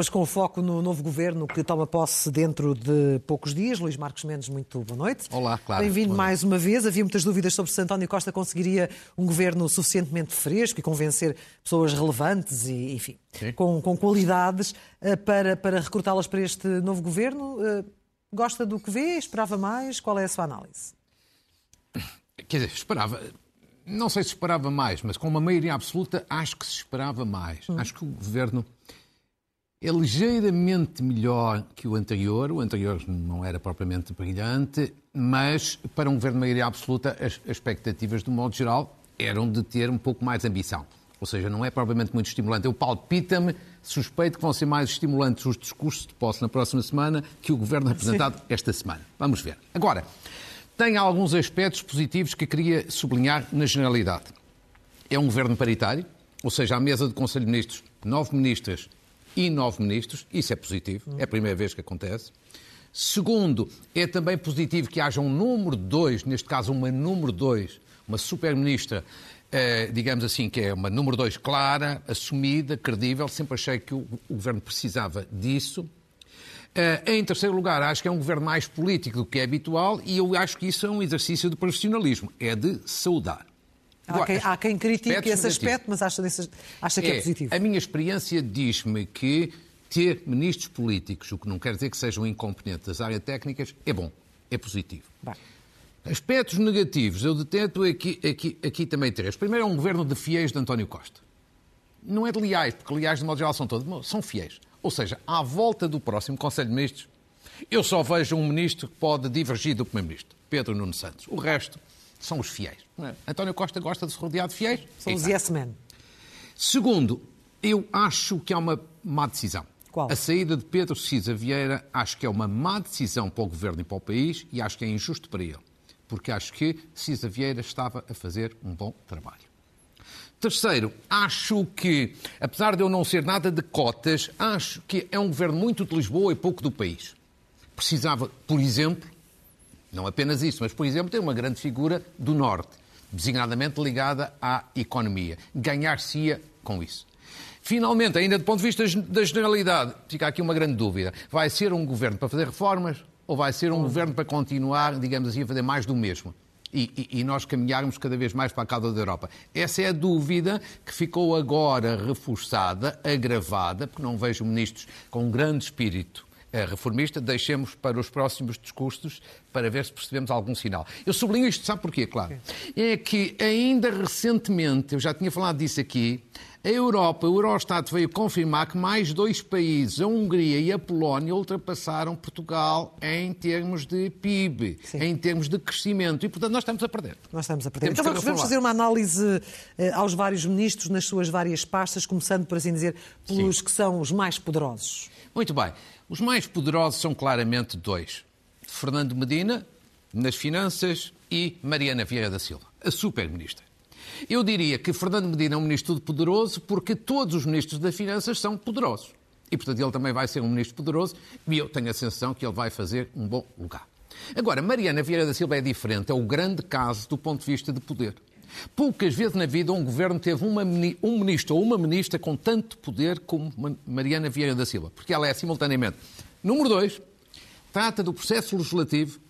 Hoje com o foco no novo governo que toma posse dentro de poucos dias. Luís Marcos Mendes, muito boa noite. Olá, claro. Bem-vindo mais uma vez. Havia muitas dúvidas sobre se António Costa conseguiria um governo suficientemente fresco e convencer pessoas relevantes e, enfim, com, com, qualidades eh, para, para recrutá-las para este novo governo. Gosta do que vê? Esperava mais? Qual é a sua análise? Quer dizer, esperava. Não sei se esperava mais, mas com uma maioria absoluta acho que se esperava mais. Hum. Acho que o governo é ligeiramente melhor que o anterior. O anterior não era propriamente brilhante, mas para um governo de maioria absoluta, as expectativas, do modo geral, eram de ter um pouco mais ambição. Ou seja, não é propriamente muito estimulante. Eu palpita-me, suspeito que vão ser mais estimulantes os discursos de posse na próxima semana que o governo apresentado Sim. esta semana. Vamos ver. Agora, tem alguns aspectos positivos que queria sublinhar na generalidade. É um governo paritário, ou seja, à mesa do Conselho de Ministros, nove ministras e nove ministros, isso é positivo, é a primeira vez que acontece. Segundo, é também positivo que haja um número dois, neste caso uma número dois, uma super-ministra, eh, digamos assim, que é uma número dois clara, assumida, credível. Sempre achei que o, o governo precisava disso. Uh, em terceiro lugar, acho que é um governo mais político do que é habitual e eu acho que isso é um exercício de profissionalismo, é de saudar. Há quem, há quem critique esse aspecto, mas acha, desse, acha que é, é positivo. A minha experiência diz-me que ter ministros políticos, o que não quer dizer que sejam incompetentes das áreas técnicas, é bom, é positivo. Bem. Aspectos negativos, eu detento aqui, aqui, aqui também três. Primeiro é um governo de fiéis de António Costa. Não é de leais, porque leais, de modo geral, são todos, são fiéis. Ou seja, à volta do próximo Conselho de Ministros, eu só vejo um ministro que pode divergir do Primeiro-Ministro, Pedro Nuno Santos. O resto são os fiéis. É? António Costa gosta de se rodear de fiéis. São os yes men. Segundo, eu acho que é uma má decisão. Qual? A saída de Pedro Cisa Vieira acho que é uma má decisão para o governo e para o país e acho que é injusto para ele. Porque acho que Cisa Vieira estava a fazer um bom trabalho. Terceiro, acho que, apesar de eu não ser nada de cotas, acho que é um governo muito de Lisboa e pouco do país. Precisava, por exemplo, não apenas isso, mas, por exemplo, tem uma grande figura do Norte, designadamente ligada à economia. Ganhar-se-ia com isso. Finalmente, ainda do ponto de vista da generalidade, fica aqui uma grande dúvida. Vai ser um governo para fazer reformas ou vai ser um governo para continuar, digamos assim, a fazer mais do mesmo? E, e, e, nós caminharmos cada vez mais para a causa da Europa. Essa é a dúvida que ficou agora reforçada, agravada, porque não vejo ministros com um grande espírito é reformista, deixemos para os próximos discursos para ver se percebemos algum sinal. Eu sublinho isto, sabe porquê? Claro. É que ainda recentemente, eu já tinha falado disso aqui, a Europa, o Eurostat veio confirmar que mais dois países, a Hungria e a Polónia, ultrapassaram Portugal em termos de PIB, Sim. em termos de crescimento. E, portanto, nós estamos a perder. Nós estamos a perder. Temos então vamos, fazer uma análise eh, aos vários ministros nas suas várias pastas, começando, por assim dizer, pelos Sim. que são os mais poderosos. Muito bem. Os mais poderosos são claramente dois: Fernando Medina, nas finanças, e Mariana Vieira da Silva, a super-ministra. Eu diria que Fernando Medina é um ministro poderoso porque todos os ministros das Finanças são poderosos. E, portanto, ele também vai ser um ministro poderoso e eu tenho a sensação que ele vai fazer um bom lugar. Agora, Mariana Vieira da Silva é diferente, é o grande caso do ponto de vista de poder. Poucas vezes na vida um governo teve uma, um ministro ou uma ministra com tanto poder como Mariana Vieira da Silva, porque ela é simultaneamente, número dois, trata do processo legislativo,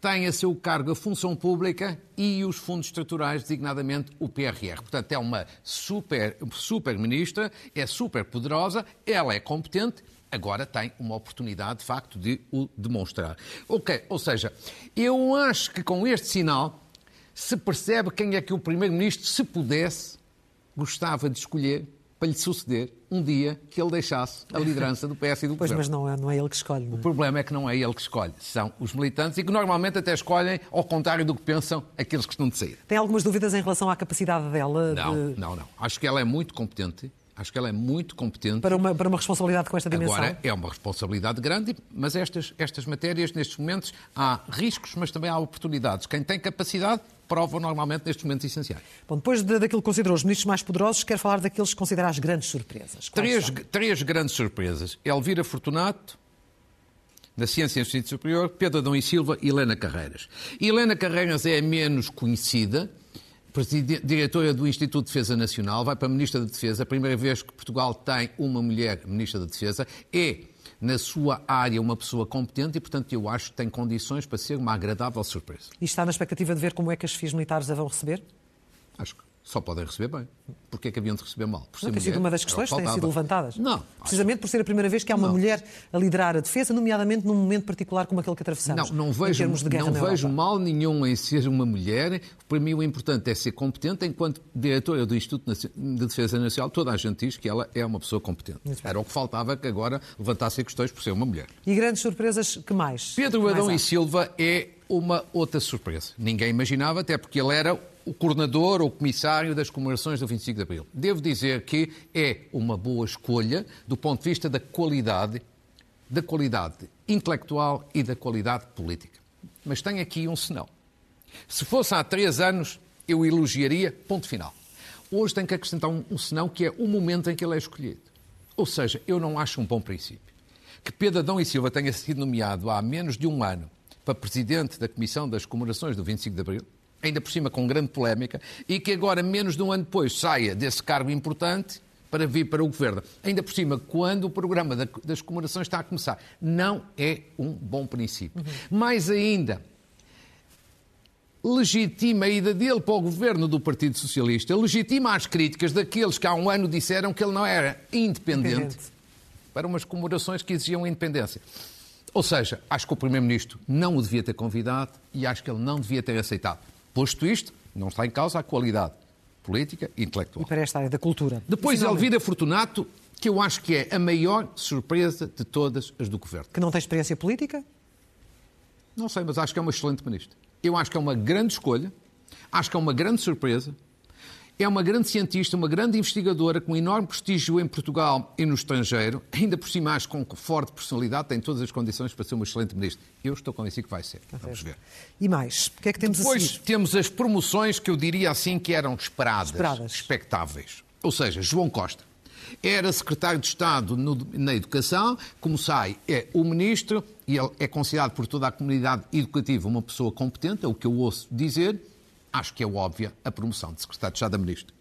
tem a seu cargo a função pública e os fundos estruturais, designadamente o PRR. Portanto, é uma super, super ministra, é super poderosa, ela é competente, agora tem uma oportunidade, de facto, de o demonstrar. Ok, ou seja, eu acho que com este sinal se percebe quem é que o Primeiro-Ministro, se pudesse, gostava de escolher para lhe suceder um dia que ele deixasse a liderança do PS e do pois, Pois, mas não é, não é ele que escolhe. Não é? O problema é que não é ele que escolhe, são os militantes e que normalmente até escolhem ao contrário do que pensam aqueles que estão de sair. Tem algumas dúvidas em relação à capacidade dela? Não, de... não, não. Acho que ela é muito competente. Acho que ela é muito competente. Para uma, para uma responsabilidade com esta dimensão? Agora, é uma responsabilidade grande, mas estas, estas matérias, nestes momentos, há riscos, mas também há oportunidades. Quem tem capacidade prova normalmente nestes momentos essenciais. Bom, depois de, daquilo que considerou os ministros mais poderosos, quero falar daqueles que considera as grandes surpresas. Três, três grandes surpresas. Elvira Fortunato, na Ciência e Ensino Superior, Pedro Adão e Silva e Helena Carreiras. Helena Carreiras é a menos conhecida, diretora do Instituto de Defesa Nacional, vai para a Ministra da Defesa, a primeira vez que Portugal tem uma mulher Ministra da Defesa, é na sua área uma pessoa competente e, portanto, eu acho que tem condições para ser uma agradável surpresa. E está na expectativa de ver como é que as FIS militares a vão receber? Acho que só podem receber bem. Porquê é que haviam de receber mal? Por não tem sido uma das questões que têm sido levantadas. Não. Precisamente por ser a primeira vez que há uma não. mulher a liderar a defesa, nomeadamente num momento particular como aquele que atravessamos. Não, não vejo, não vejo mal nenhum em ser uma mulher. Para mim o importante é ser competente. Enquanto diretora do Instituto de Defesa Nacional, toda a gente diz que ela é uma pessoa competente. Era o que faltava que agora levantasse questões por ser uma mulher. E grandes surpresas que mais? Pedro Adão e Silva é uma outra surpresa. Ninguém imaginava, até porque ele era o coordenador ou comissário das comemorações do 25 de Abril. Devo dizer que é uma boa escolha do ponto de vista da qualidade, da qualidade intelectual e da qualidade política. Mas tem aqui um senão. Se fosse há três anos, eu elogiaria, ponto final. Hoje tem que acrescentar um, um senão, que é o momento em que ele é escolhido. Ou seja, eu não acho um bom princípio. Que Pedro Adão e Silva tenha sido nomeado há menos de um ano para presidente da Comissão das Comemorações do 25 de Abril, ainda por cima com grande polémica, e que agora, menos de um ano depois, saia desse cargo importante para vir para o governo. Ainda por cima, quando o programa das comemorações está a começar. Não é um bom princípio. Uhum. Mais ainda, legitima a ida dele para o governo do Partido Socialista, legitima as críticas daqueles que há um ano disseram que ele não era independente, independente. para umas comemorações que exigiam independência. Ou seja, acho que o Primeiro-Ministro não o devia ter convidado e acho que ele não devia ter aceitado. Posto isto, não está em causa a qualidade política e intelectual. E para esta área da cultura. Depois, Elvira Fortunato, que eu acho que é a maior surpresa de todas as do governo. Que não tem experiência política? Não sei, mas acho que é uma excelente ministra. Eu acho que é uma grande escolha, acho que é uma grande surpresa é uma grande cientista, uma grande investigadora com enorme prestígio em Portugal e no estrangeiro, ainda por cima acho com forte personalidade, tem todas as condições para ser uma excelente ministra. Eu estou convencido que vai ser. Vamos ver. E mais? O que é que temos Depois a seguir? temos as promoções que eu diria assim que eram esperadas, esperadas. expectáveis. Ou seja, João Costa era secretário de Estado no, na Educação, como sai, é o ministro, e ele é considerado por toda a comunidade educativa uma pessoa competente, é o que eu ouço dizer, acho que é óbvia a promoção de secretário de Estado da Ministra.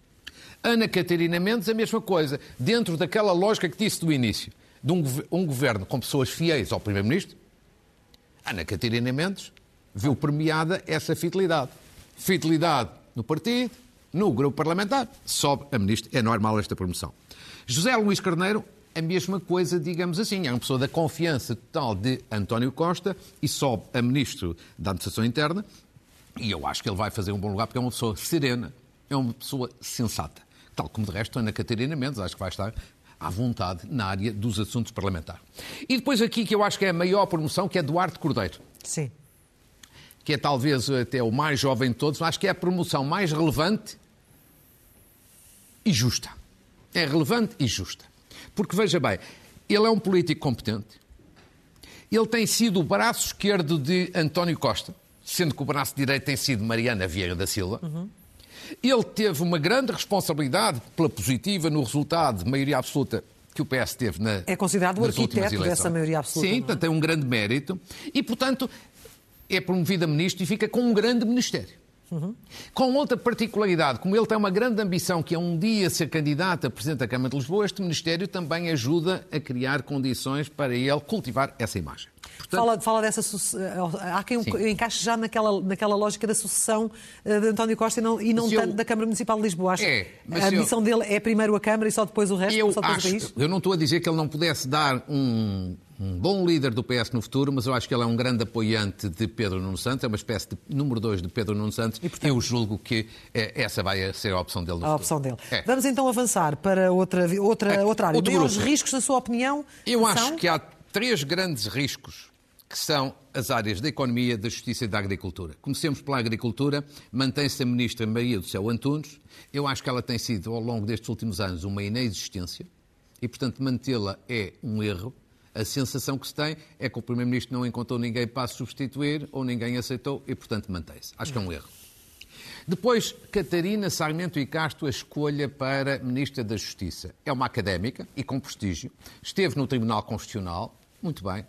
Ana Catarina Mendes, a mesma coisa, dentro daquela lógica que disse do início, de um, um governo com pessoas fiéis ao Primeiro-Ministro, Ana Catarina Mendes viu premiada essa fidelidade. Fidelidade no partido, no grupo parlamentar, sobe a ministra. É normal esta promoção. José Luís Carneiro, a mesma coisa, digamos assim. É uma pessoa da confiança total de António Costa e sobe a ministro da Administração Interna e eu acho que ele vai fazer um bom lugar porque é uma pessoa serena, é uma pessoa sensata. Tal como de resto Ana Catarina Mendes, acho que vai estar à vontade na área dos assuntos parlamentares. E depois aqui que eu acho que é a maior promoção, que é Duarte Cordeiro. Sim. Que é talvez até o mais jovem de todos, acho que é a promoção mais relevante e justa. É relevante e justa. Porque veja bem, ele é um político competente. Ele tem sido o braço esquerdo de António Costa sendo que o braço direito tem sido Mariana Vieira da Silva. Uhum. Ele teve uma grande responsabilidade pela positiva no resultado de maioria absoluta que o PS teve na É considerado o arquiteto dessa maioria absoluta. Sim, é? portanto, tem um grande mérito. E, portanto, é promovido a ministro e fica com um grande ministério. Uhum. Com outra particularidade, como ele tem uma grande ambição que é um dia ser candidato a Presidente da Câmara de Lisboa, este Ministério também ajuda a criar condições para ele cultivar essa imagem. Portanto... Fala, fala dessa. Eh, há quem Sim. encaixe já naquela, naquela lógica da sucessão eh, de António Costa e não, e não tanto eu... da Câmara Municipal de Lisboa. Acho é, a ambição eu... dele é primeiro a Câmara e só depois o resto, eu só depois acho, o país? Eu não estou a dizer que ele não pudesse dar um, um bom líder do PS no futuro, mas eu acho que ele é um grande apoiante de Pedro Nuno Santos, é uma espécie de número dois de Pedro Nuno Santos, e, portanto, eu julgo que é, essa vai ser a opção dele no a futuro. opção dele. É. Vamos então avançar para outra, outra, é. outra área. Outro Maiores riscos, na sua opinião? Eu acho que há três grandes riscos que são as áreas da economia, da justiça e da agricultura. Comecemos pela agricultura, mantém-se a ministra Maria do Céu Antunes. Eu acho que ela tem sido, ao longo destes últimos anos, uma inexistência e, portanto, mantê-la é um erro. A sensação que se tem é que o Primeiro-Ministro não encontrou ninguém para substituir ou ninguém aceitou e, portanto, mantém-se. Acho que é um erro. Depois, Catarina Sarmento e Castro, a escolha para Ministra da Justiça. É uma académica e com prestígio. Esteve no Tribunal Constitucional, muito bem,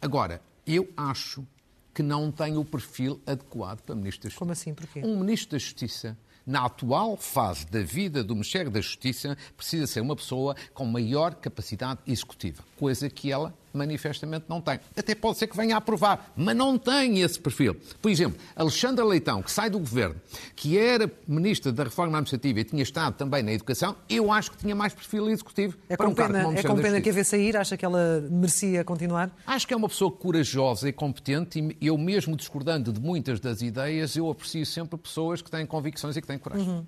Agora, eu acho que não tem o perfil adequado para Ministro da Justiça. Como assim? Porquê? Um Ministro da Justiça na atual fase da vida do Ministério da Justiça, precisa ser uma pessoa com maior capacidade executiva, coisa que ela manifestamente não tem. Até pode ser que venha a aprovar, mas não tem esse perfil. Por exemplo, Alexandra Leitão, que sai do governo, que era ministra da Reforma Administrativa e tinha estado também na Educação, eu acho que tinha mais perfil executivo é para com um pena, cargo como É com pena que a ver sair, acha que ela merecia continuar? Acho que é uma pessoa corajosa e competente e eu mesmo discordando de muitas das ideias, eu aprecio sempre pessoas que têm convicções e que têm coragem. Uhum.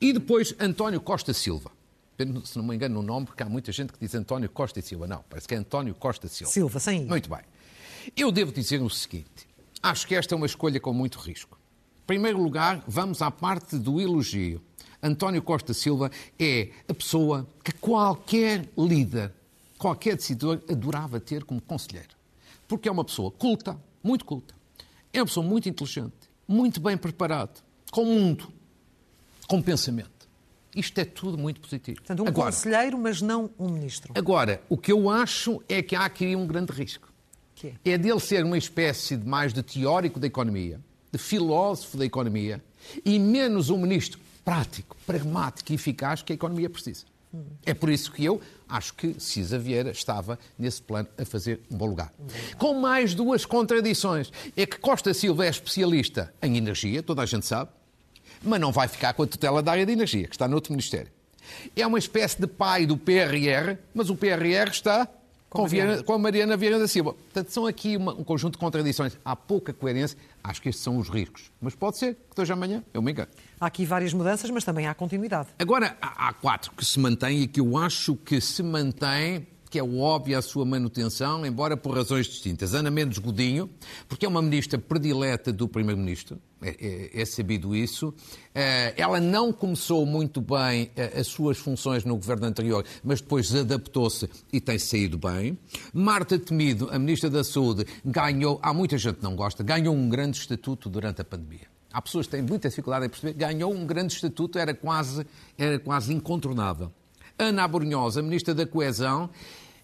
E depois António Costa Silva se não me engano no nome, porque há muita gente que diz António Costa e Silva. Não, parece que é António Costa Silva. Silva, sim. Muito bem. Eu devo dizer o seguinte: acho que esta é uma escolha com muito risco. Em primeiro lugar, vamos à parte do elogio. António Costa Silva é a pessoa que qualquer líder, qualquer decidor adorava ter como conselheiro. Porque é uma pessoa culta, muito culta. É uma pessoa muito inteligente, muito bem preparado, com mundo, com pensamento. Isto é tudo muito positivo. Portanto, um agora, conselheiro, mas não um ministro. Agora, o que eu acho é que há aqui um grande risco. Que é? é dele ser uma espécie de mais de teórico da economia, de filósofo da economia, e menos um ministro prático, pragmático e eficaz que a economia precisa. Hum. É por isso que eu acho que Cisa Vieira estava nesse plano a fazer um bom lugar. Com mais duas contradições. É que Costa Silva é especialista em energia, toda a gente sabe, mas não vai ficar com a tutela da área de energia, que está noutro Ministério. É uma espécie de pai do PRR, mas o PRR está com, com a Mariana Vieira da Silva. Portanto, são aqui uma, um conjunto de contradições. Há pouca coerência. Acho que estes são os riscos. Mas pode ser que hoje amanhã eu me engano. Há aqui várias mudanças, mas também há continuidade. Agora, há, há quatro que se mantêm e que eu acho que se mantêm que é óbvia a sua manutenção, embora por razões distintas. Ana Mendes Godinho, porque é uma ministra predileta do Primeiro-Ministro, é, é, é, sabido isso. É, ela não começou muito bem é, as suas funções no governo anterior, mas depois adaptou-se e tem saído bem. Marta Temido, a ministra da Saúde, ganhou, há muita gente que não gosta, ganhou um grande estatuto durante a pandemia. Há pessoas que têm muita dificuldade em perceber, ganhou um grande estatuto, era quase, era quase incontornável. Ana Abrunhosa, Ministra da Coesão,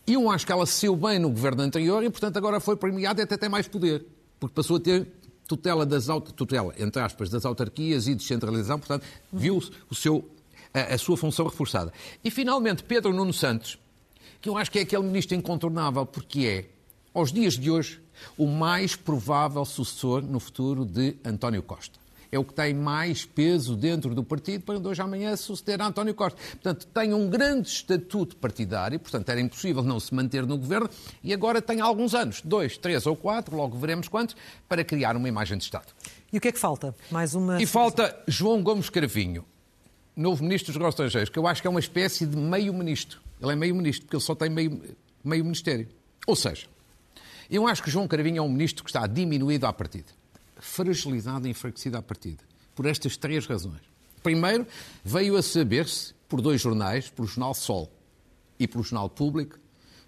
e eu acho que ela saiu bem no governo anterior e, portanto, agora foi premiada e até tem mais poder, porque passou a ter tutela, das, tutela entre aspas, das autarquias e descentralização, portanto, viu o seu, a, a sua função reforçada. E, finalmente, Pedro Nuno Santos, que eu acho que é aquele ministro incontornável, porque é, aos dias de hoje, o mais provável sucessor no futuro de António Costa é o que tem mais peso dentro do partido para de hoje amanhã suceder a António Costa. Portanto, tem um grande estatuto partidário, portanto, era impossível não se manter no governo e agora tem alguns anos, dois, três ou quatro, logo veremos quantos, para criar uma imagem de Estado. E o que é que falta? Mais uma. E falta João Gomes Cravinho, novo ministro dos Negócios Estrangeiros, que eu acho que é uma espécie de meio-ministro. Ele é meio-ministro, porque ele só tem meio, meio ministério. Ou seja, eu acho que João Cravinho é um ministro que está diminuído à partida fragilizada e enfraquecida à partida. Por estas três razões. Primeiro, veio a saber-se por dois jornais, pelo Jornal Sol e pelo Jornal Público,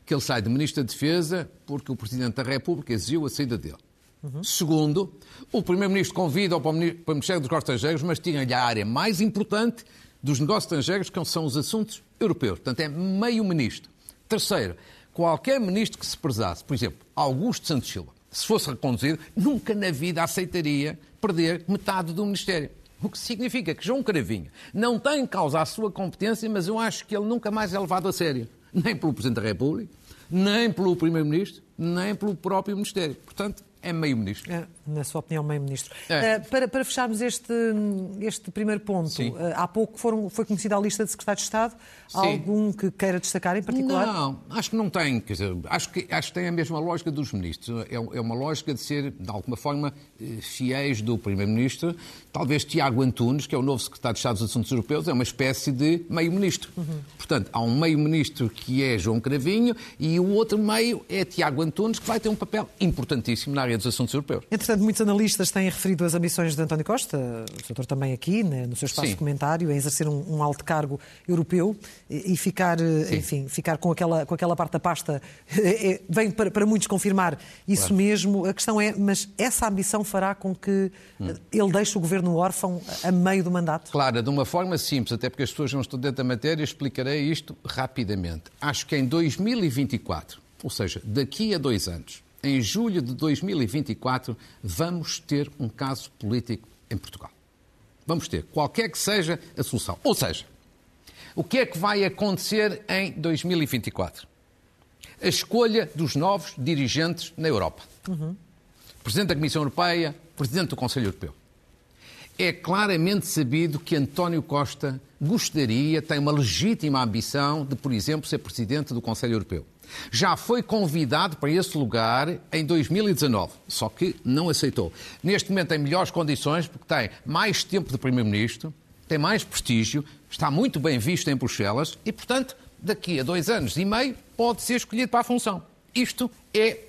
que ele sai de Ministro da Defesa porque o Presidente da República exigiu a saída dele. Uhum. Segundo, o Primeiro-Ministro convida-o para o Ministério dos Negócios Estrangeiros, mas tinha-lhe a área mais importante dos negócios estrangeiros, que são os assuntos europeus. Portanto, é meio-ministro. Terceiro, qualquer ministro que se prezasse, por exemplo, Augusto Santos Silva, se fosse reconduzido, nunca na vida aceitaria perder metade do Ministério. O que significa que João Cravinho não tem em causa a sua competência, mas eu acho que ele nunca mais é levado a sério. Nem pelo Presidente da República, nem pelo Primeiro-Ministro, nem pelo próprio Ministério. Portanto, é meio-ministro. É, na sua opinião, meio-ministro. É. Uh, para, para, fecharmos este, este primeiro ponto, uh, há pouco foram, foi conhecida a lista de secretários de Estado. Sim. Algum que queira destacar em particular? Não, acho que não tem. Quer dizer, acho, que, acho que tem a mesma lógica dos ministros. É, é uma lógica de ser, de alguma forma, eh, fiéis do Primeiro-Ministro. Talvez Tiago Antunes, que é o novo secretário de Estado dos Assuntos Europeus, é uma espécie de meio-ministro. Uhum. Portanto, há um meio-ministro que é João Cravinho e o outro meio é Tiago Antunes, que vai ter um papel importantíssimo na área dos assuntos europeus. Entretanto, muitos analistas têm referido as ambições de António Costa, o doutor também aqui, né, no seu espaço Sim. de comentário, em exercer um, um, alto cargo europeu e, e ficar, eh, Sim. enfim, ficar com aquela, com aquela parte da pasta. É, é, vem para, para, muitos confirmar isso claro. mesmo. A questão é, mas essa ambição fará com que hum. ele deixe o governo órfão a meio do mandato? Claro, de uma forma simples, até porque as pessoas não estão dentro da matéria, explicarei isto rapidamente. Acho que em 2024, ou seja, daqui a dois anos, em julho de 2024, vamos ter um caso político em Portugal. Vamos ter, qualquer que seja a solução. Ou seja, o que é que vai acontecer em 2024? A escolha dos novos dirigentes na Europa. Uhum. Presidente da Comissão Europeia, Presidente do Conselho Europeu. É claramente sabido que António Costa gostaria, tem uma legítima ambição de, por exemplo, ser Presidente do Conselho Europeu. Já foi convidado para esse lugar em 2019, só que não aceitou. Neste momento tem melhores condições porque tem mais tempo de Primeiro-Ministro, tem mais prestígio, está muito bem visto em Bruxelas e, portanto, daqui a dois anos e meio pode ser escolhido para a função. Isto é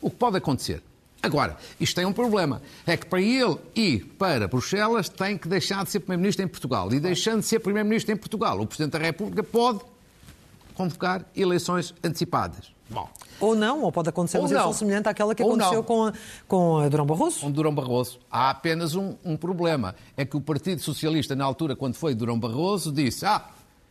o que pode acontecer. Agora, isto tem um problema. É que para ele ir para Bruxelas tem que deixar de ser Primeiro-Ministro em Portugal. E deixando de ser Primeiro-Ministro em Portugal, o Presidente da República pode convocar eleições antecipadas. Bom. Ou não, ou pode acontecer ou uma situação semelhante àquela que ou aconteceu com a, com a Durão Barroso. Com Durão Barroso. Há apenas um, um, problema. É que o Partido Socialista, na altura, quando foi Durão Barroso, disse: ah,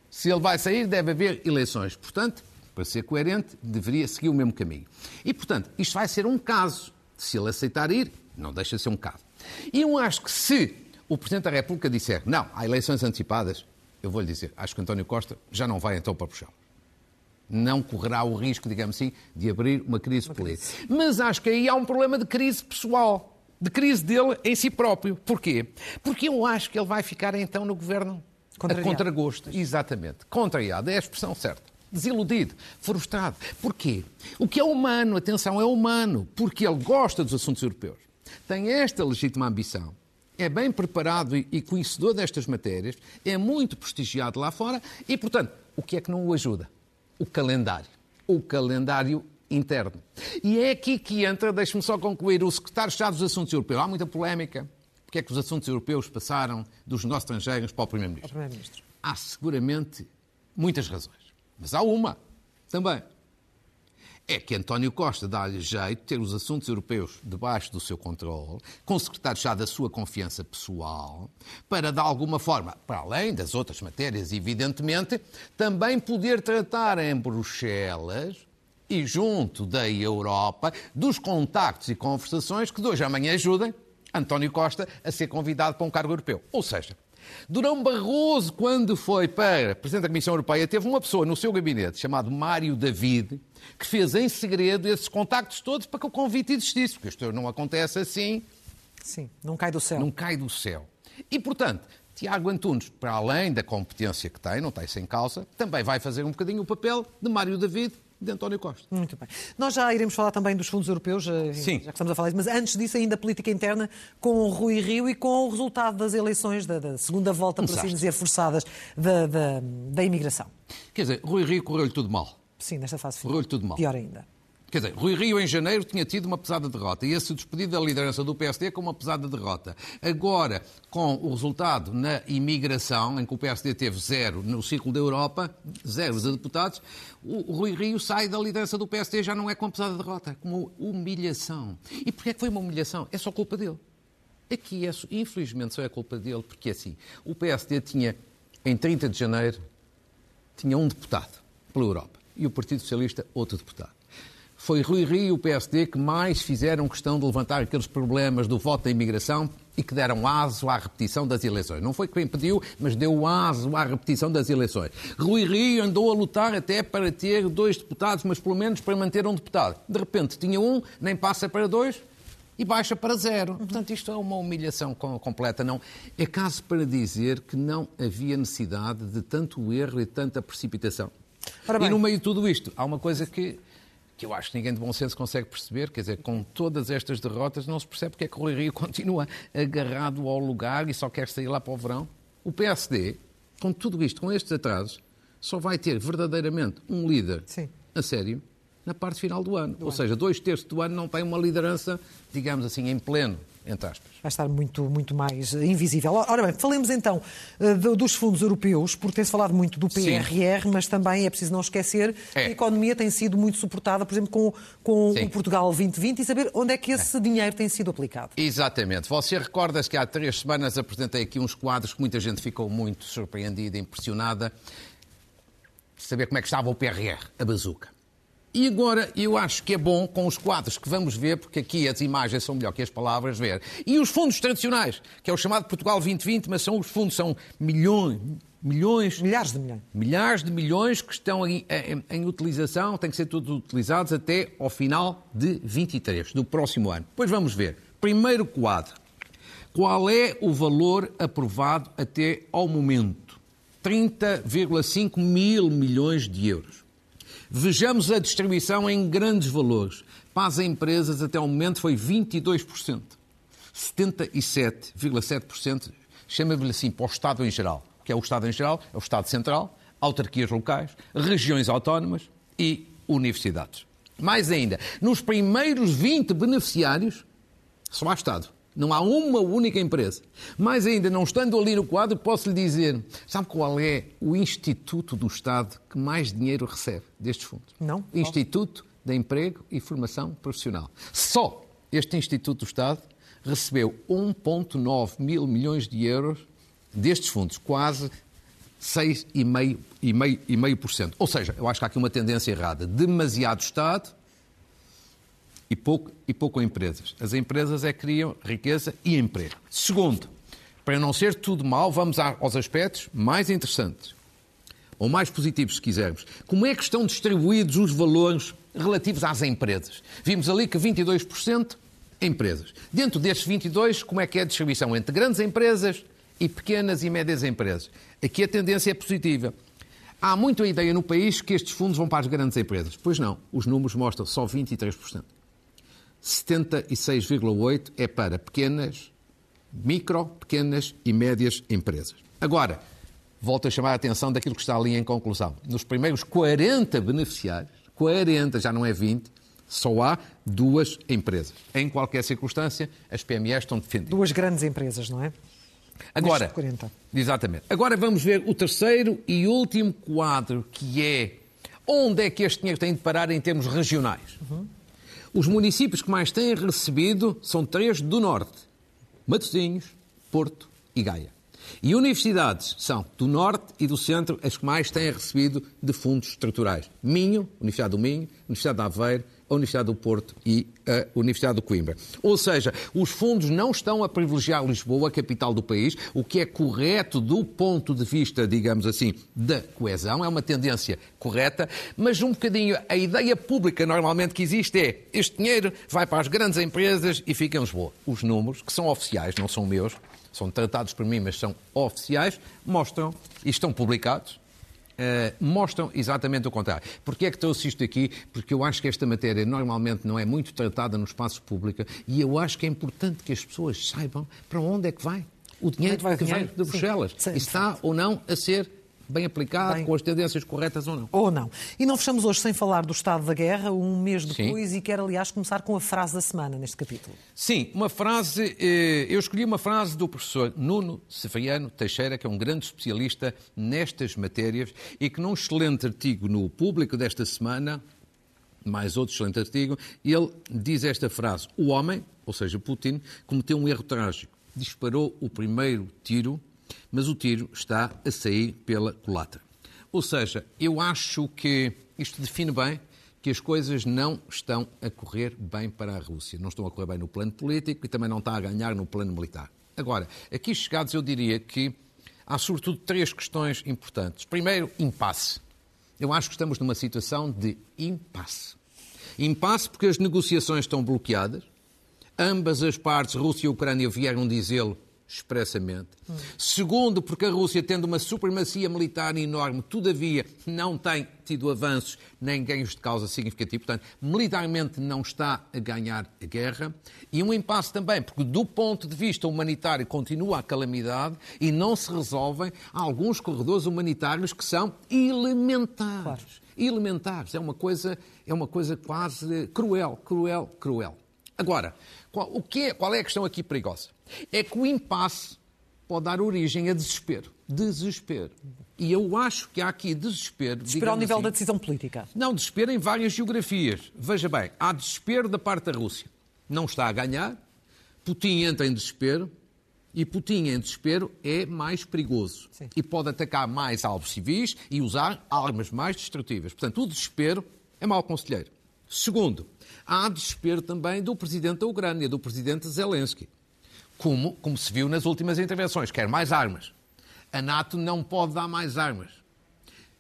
se ele vai sair, deve haver eleições. Portanto, para ser coerente, deveria seguir o mesmo caminho. E, portanto, isto vai ser um caso. Se ele aceitar ir, não deixa de ser um caso. E eu acho que se o Presidente da República disser não, há eleições antecipadas, eu vou lhe dizer, acho que António Costa já não vai então para Bruxelas não correrá o risco, digamos assim, de abrir uma crise uma política. Crise. Mas acho que aí há um problema de crise pessoal, de crise dele em si próprio. Porquê? Porque eu acho que ele vai ficar então no governo a contragosto. Exatamente. Contrariado, é a expressão certa. Desiludido, frustrado. Porquê? O que é humano, atenção, é humano, porque ele gosta dos assuntos europeus. Tem esta legítima ambição é bem preparado e conhecedor destas matérias, é muito prestigiado lá fora e, portanto, o que é que não o ajuda? O calendário. O calendário interno. E é aqui que entra, deixe-me só concluir, o secretário-chefe dos Assuntos Europeus. Há muita polémica. Porque é que os assuntos europeus passaram dos nossos estrangeiros para o Primeiro-Ministro? Primeiro há seguramente muitas razões. Mas há uma também é que António Costa dá-lhe jeito de ter os assuntos europeus debaixo do seu controle, com secretário já da sua confiança pessoal, para, de alguma forma, para além das outras matérias, evidentemente, também poder tratar em Bruxelas e junto da Europa dos contactos e conversações que de hoje a amanhã ajudem António Costa a ser convidado para um cargo europeu. Ou seja, Durão Barroso, quando foi para Presidente da Comissão Europeia, teve uma pessoa no seu gabinete chamado Mário David, que fez em segredo esses contactos todos para que o convite existisse, porque isto não acontece assim. Sim, não cai do céu. Não cai do céu. E, portanto, Tiago Antunes, para além da competência que tem, não tem sem causa, também vai fazer um bocadinho o papel de Mário David de António Costa. Muito bem. Nós já iremos falar também dos fundos europeus, eh, Sim. já que estamos a falar disso, mas antes disso ainda a política interna com o Rui Rio e com o resultado das eleições, da, da segunda volta, por assim dizer, forçadas da, da, da imigração. Quer dizer, Rui Rio correu-lhe tudo mal. Sim, nesta fase final. Correu-lhe tudo mal. Pior ainda. Quer dizer, Rui Rio, em janeiro, tinha tido uma pesada derrota. E esse despedido da liderança do PSD com uma pesada derrota. Agora, com o resultado na imigração, em que o PSD teve zero no ciclo da Europa, zero de deputados, o Rui Rio sai da liderança do PSD já não é com pesada derrota, com uma humilhação. E porquê é que foi uma humilhação? É só culpa dele. Aqui, é, infelizmente, só é culpa dele, porque assim, o PSD tinha, em 30 de janeiro, tinha um deputado pela Europa e o Partido Socialista outro deputado foi Rui Rio e o PSD que mais fizeram questão de levantar aqueles problemas do voto da imigração e que deram aso à repetição das eleições. Não foi quem pediu, mas deu aso à repetição das eleições. Rui Rio andou a lutar até para ter dois deputados, mas pelo menos para manter um deputado. De repente tinha um, nem passa para dois, e baixa para zero. Portanto, isto é uma humilhação completa. Não é caso para dizer que não havia necessidade de tanto erro e tanta precipitação. E no meio de tudo isto, há uma coisa que que eu acho que ninguém de bom senso consegue perceber, quer dizer, com todas estas derrotas não se percebe porque é que o Rui Rio continua agarrado ao lugar e só quer sair lá para o verão. O PSD, com tudo isto, com estes atrasos, só vai ter verdadeiramente um líder Sim. a sério na parte final do ano. Do Ou ano. seja, dois terços do ano não tem uma liderança, digamos assim, em pleno entre aspas. Vai estar muito, muito mais invisível. Ora bem, falemos então eh, dos fundos europeus, porque tem-se falado muito do PRR, Sim. mas também é preciso não esquecer é. que a economia tem sido muito suportada, por exemplo, com, com o Portugal 2020 e saber onde é que esse é. dinheiro tem sido aplicado. Exatamente. Você recorda-se que há três semanas apresentei aqui uns quadros que muita gente ficou muito surpreendida, impressionada, saber como é que estava o PRR, a bazuca. E agora eu acho que é bom com os quadros que vamos ver, porque aqui as imagens são melhor que as palavras, ver. E os fundos tradicionais, que é o chamado Portugal 2020, mas são os fundos, são milhões, milhões. Milhares de milhões. Milhares de milhões que estão em, em, em, utilização, têm que ser todos utilizados até ao final de 23, do próximo ano. Depois vamos ver. Primeiro quadro. Qual é o valor aprovado até ao momento? 30,5 mil milhões de euros. Vejamos a distribuição em grandes valores. Para as empresas, até ao momento, foi 22%. 77,7% chama-lhe assim para o Estado em geral. O que é o Estado em geral? É o Estado Central, autarquias locais, regiões autónomas e universidades. Mais ainda, nos primeiros 20 beneficiários, só há Estado. Não há uma única empresa. Mais ainda, não estando ali no quadro, posso lhe dizer: sabe qual é o Instituto do Estado que mais dinheiro recebe destes fundos? Não. Instituto de Emprego e Formação Profissional. Só este Instituto do Estado recebeu 1,9 mil milhões de euros destes fundos, quase 6,5%. Ou seja, eu acho que há aqui uma tendência errada. Demasiado Estado e pouco, e pouco empresas. As empresas é que criam riqueza e emprego. Segundo, para não ser tudo mal, vamos aos aspectos mais interessantes, ou mais positivos, se quisermos. Como é que estão distribuídos os valores relativos às empresas? Vimos ali que 22% empresas. Dentro destes 22, como é que é a distribuição entre grandes empresas e pequenas e médias empresas? Aqui a tendência é positiva. Há muita ideia no país que estes fundos vão para as grandes empresas. Pois não, os números mostram só 23%. 76,8% é para pequenas, micro, pequenas e médias empresas. Agora, volto a chamar a atenção daquilo que está ali em conclusão. Nos primeiros 40 beneficiários, 40, já não é 20, só há duas empresas. Em qualquer circunstância, as PMEs estão defendidas. Duas grandes empresas, não é? Agora, 40. exatamente. Agora vamos ver o terceiro e último quadro, que é onde é que este dinheiro tem de parar em termos regionais. Uhum. Os municípios que mais têm recebido são três do Norte: Matosinhos, Porto e Gaia. E universidades são do Norte e do Centro as que mais têm recebido de fundos estruturais. Minho, Universidade do Minho, Universidade de Aveiro, a Universidade do Porto e a Universidade do Coimbra. Ou seja, os fundos não estão a privilegiar Lisboa, a capital do país, o que é correto do ponto de vista, digamos assim, da coesão, é uma tendência correta, mas um bocadinho a ideia pública normalmente que existe é este dinheiro vai para as grandes empresas e fica em Lisboa. Os números, que são oficiais, não são meus, são tratados por mim, mas são oficiais, mostram e estão publicados Uh, mostram exatamente o contrário. Porquê é que trouxe isto aqui? Porque eu acho que esta matéria normalmente não é muito tratada no espaço público e eu acho que é importante que as pessoas saibam para onde é que vai o dinheiro é que, que vem de Bruxelas. Sim, sim, está ou não a ser bem aplicado, bem... com as tendências corretas ou não. Ou não. E não fechamos hoje sem falar do estado da guerra, um mês depois, Sim. e quero, aliás, começar com a frase da semana neste capítulo. Sim, uma frase. Eh, eu escolhi uma frase do professor Nuno Severiano Teixeira, que é um grande especialista nestas matérias e que num excelente artigo no público desta semana, mais outro excelente artigo, ele diz esta frase: O homem, ou seja, Putin, cometeu um erro trágico. Disparou o primeiro tiro mas o tiro está a sair pela culatra. Ou seja, eu acho que isto define bem que as coisas não estão a correr bem para a Rússia. Não estão a correr bem no plano político e também não está a ganhar no plano militar. Agora, aqui chegados, eu diria que há sobretudo três questões importantes. Primeiro, impasse. Eu acho que estamos numa situação de impasse. Impasse porque as negociações estão bloqueadas. Ambas as partes, Rússia e Ucrânia, vieram dizê-lo expressamente. Hum. Segundo, porque a Rússia, tendo uma supremacia militar enorme, todavia não tem tido avanços nem ganhos de causa significativos, portanto, militarmente não está a ganhar a guerra. E um impasse também, porque do ponto de vista humanitário continua a calamidade e não se resolvem alguns corredores humanitários que são elementares. Claro. Elementares. É uma coisa, é uma coisa quase cruel, cruel, cruel. Agora, qual, o que é, qual é a questão aqui perigosa? É que o impasse pode dar origem a desespero. Desespero. E eu acho que há aqui desespero. Desespero ao nível assim, da decisão política. Não, desespero em várias geografias. Veja bem, há desespero da parte da Rússia. Não está a ganhar, Putin entra em desespero, e Putin em desespero é mais perigoso. Sim. E pode atacar mais alvos civis e usar armas mais destrutivas. Portanto, o desespero É mau conselheiro. Segundo, há desespero também do presidente da Ucrânia, do presidente Zelensky. Como, como se viu nas últimas intervenções, quer mais armas. A NATO não pode dar mais armas.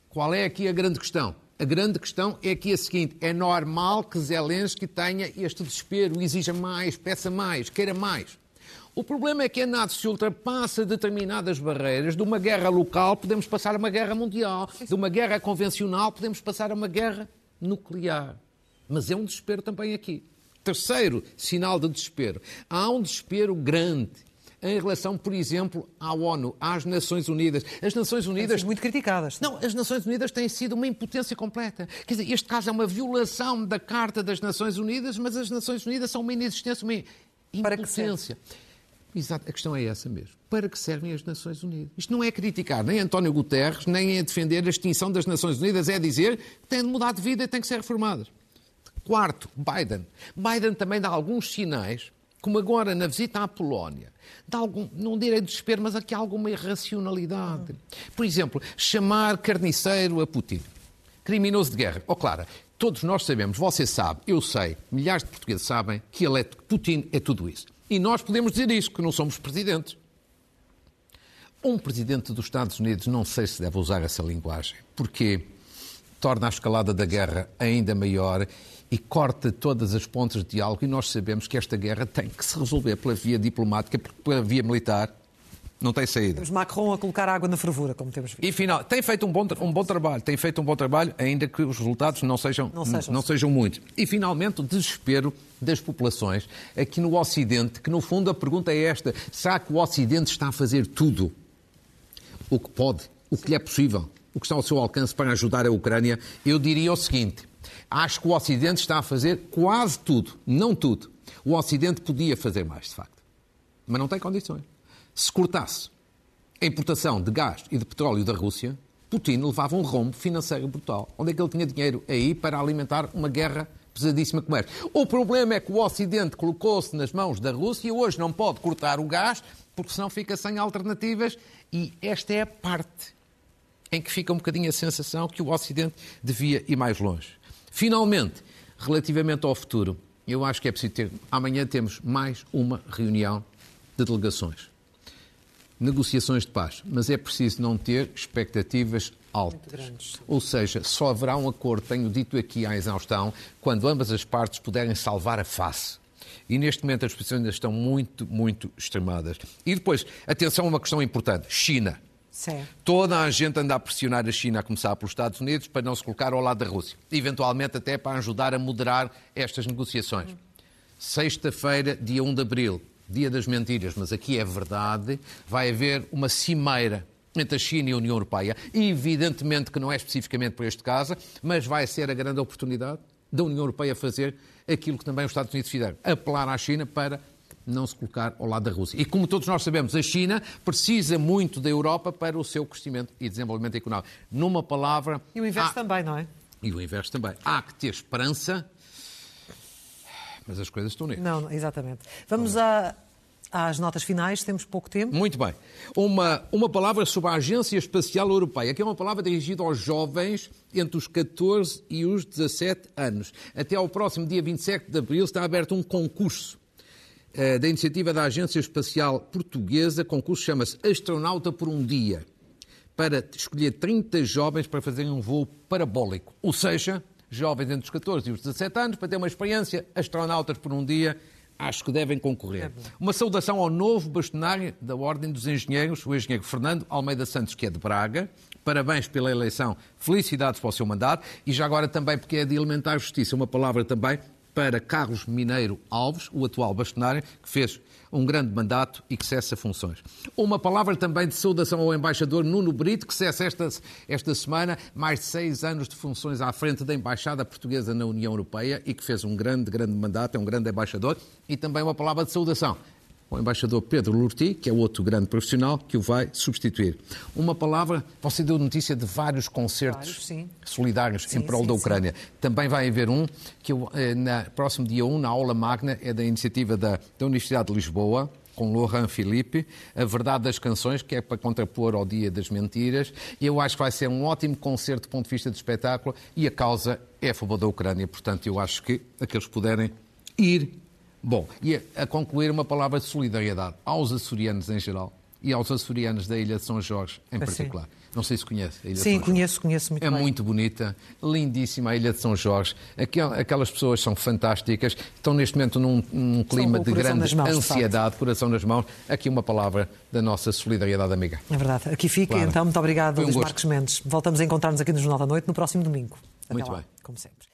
Qual é aqui a grande questão? A grande questão é aqui a seguinte: é normal que Zelensky tenha este desespero, exija mais, peça mais, queira mais. O problema é que a NATO se ultrapassa determinadas barreiras. De uma guerra local podemos passar a uma guerra mundial. De uma guerra convencional podemos passar a uma guerra nuclear. Mas é um desespero também aqui. Terceiro sinal de desespero. Há um desespero grande em relação, por exemplo, à ONU, às Nações Unidas. As Nações Unidas. muito criticadas. Não, as Nações Unidas têm sido uma impotência completa. Quer dizer, este caso é uma violação da Carta das Nações Unidas, mas as Nações Unidas são uma inexistência, uma impotência. Exato, a questão é essa mesmo. Para que servem as Nações Unidas? Isto não é criticar nem António Guterres, nem é defender a extinção das Nações Unidas, é dizer que têm de mudar de vida e têm que ser reformadas. Quarto, Biden. Biden também dá alguns sinais, como agora na visita à Polónia, dá algum, não direi desespero, mas aqui há alguma irracionalidade. Por exemplo, chamar carniceiro a Putin, criminoso de guerra. Oh, Clara, todos nós sabemos, você sabe, eu sei, milhares de portugueses sabem que ele é, Putin é tudo isso. E nós podemos dizer isso, que não somos presidentes. Um presidente dos Estados Unidos não sei se deve usar essa linguagem, porque torna a escalada da guerra ainda maior e corta todas as pontes de diálogo. E nós sabemos que esta guerra tem que se resolver pela via diplomática, porque pela via militar não tem saída. Temos Macron a colocar água na fervura, como temos visto. E final, tem feito um bom, um bom trabalho, tem feito um bom trabalho, ainda que os resultados não sejam, não sejam, não sejam muitos. E finalmente o desespero das populações aqui no Ocidente, que no fundo a pergunta é esta: será que o Ocidente está a fazer tudo o que pode, o que lhe é possível, o que está ao seu alcance para ajudar a Ucrânia? Eu diria o seguinte: acho que o Ocidente está a fazer quase tudo, não tudo. O Ocidente podia fazer mais, de facto, mas não tem condições. Se cortasse a importação de gás e de petróleo da Rússia, Putin levava um rombo financeiro brutal. Onde é que ele tinha dinheiro? Aí para alimentar uma guerra pesadíssima como esta. O problema é que o Ocidente colocou-se nas mãos da Rússia e hoje não pode cortar o gás, porque senão fica sem alternativas. E esta é a parte em que fica um bocadinho a sensação que o Ocidente devia ir mais longe. Finalmente, relativamente ao futuro, eu acho que é preciso ter. Amanhã temos mais uma reunião de delegações negociações de paz, mas é preciso não ter expectativas altas. Ou seja, só haverá um acordo, tenho dito aqui à exaustão, quando ambas as partes puderem salvar a face. E neste momento as posições ainda estão muito, muito extremadas. E depois, atenção a uma questão importante: China. Sim. Toda a gente anda a pressionar a China, a começar pelos Estados Unidos, para não se colocar ao lado da Rússia. Eventualmente até para ajudar a moderar estas negociações. Sexta-feira, dia 1 de abril, dia das mentiras, mas aqui é verdade, vai haver uma cimeira entre a China e a União Europeia. Evidentemente que não é especificamente por este caso, mas vai ser a grande oportunidade da União Europeia fazer aquilo que também os Estados Unidos fizeram, apelar à China para não se colocar ao lado da Rússia. E como todos nós sabemos, a China precisa muito da Europa para o seu crescimento e desenvolvimento económico. Numa palavra... E o inverso há... também, não é? E o inverso também. Há que ter esperança mas as coisas estão nisso. Não, exatamente. Vamos a, às notas finais, temos pouco tempo. Muito bem. Uma, uma palavra sobre a Agência Espacial Europeia, que é uma palavra dirigida aos jovens entre os 14 e os 17 anos. Até ao próximo dia 27 de abril está aberto um concurso uh, da iniciativa da Agência Espacial Portuguesa. O concurso chama-se Astronauta por um Dia, para escolher 30 jovens para fazerem um voo parabólico. Ou seja, jovens entre os 14 e os 17 anos para ter uma experiência astronautas por um dia. Acho que devem concorrer. É uma saudação ao novo bastonário da Ordem dos Engenheiros, o engenheiro Fernando Almeida Santos, que é de Braga. Parabéns pela eleição, felicidades para o seu mandato e já agora também porque é de alimentar justiça, uma palavra também para Carlos Mineiro Alves, o atual bastonário, que fez um grande mandato e que cessa funções. Uma palavra também de saudação ao embaixador Nuno Brito, que cessa esta, esta semana mais de seis anos de funções à frente da Embaixada Portuguesa na União Europeia e que fez um grande, grande mandato, é um grande embaixador. E também uma palavra de saudação o embaixador Pedro Lurti, que é outro grande profissional, que o vai substituir. Uma palavra, você deu notícia de vários concertos vários, solidários sim, em prol sim, da Ucrânia. Sim. Também vai haver um, que eh, na próximo dia 1, na aula magna, é da iniciativa da, da Universidade de Lisboa, com Lohan Felipe, A Verdade das Canções, que é para contrapor ao Dia das Mentiras. Eu acho que vai ser um ótimo concerto do ponto de vista de espetáculo e a causa é a favor da Ucrânia. Portanto, eu acho que aqueles que puderem ir. Bom, e a, a concluir uma palavra de solidariedade aos açorianos em geral e aos açorianos da Ilha de São Jorge em particular. Sim. Não sei se conhece a Ilha Sim, de São conheço, Jorge. conheço muito É bem. muito bonita, lindíssima a Ilha de São Jorge. Aquelas pessoas são fantásticas, estão neste momento num, num clima de grande mãos, ansiedade, coração nas mãos. Aqui uma palavra da nossa solidariedade amiga. É verdade. Aqui fica, Claro. então, muito obrigado, Foi um Luís gosto. Marcos Mendes. Voltamos a encontrar-nos aqui no Jornal da Noite no próximo domingo. Até Muito lá, bem. como sempre.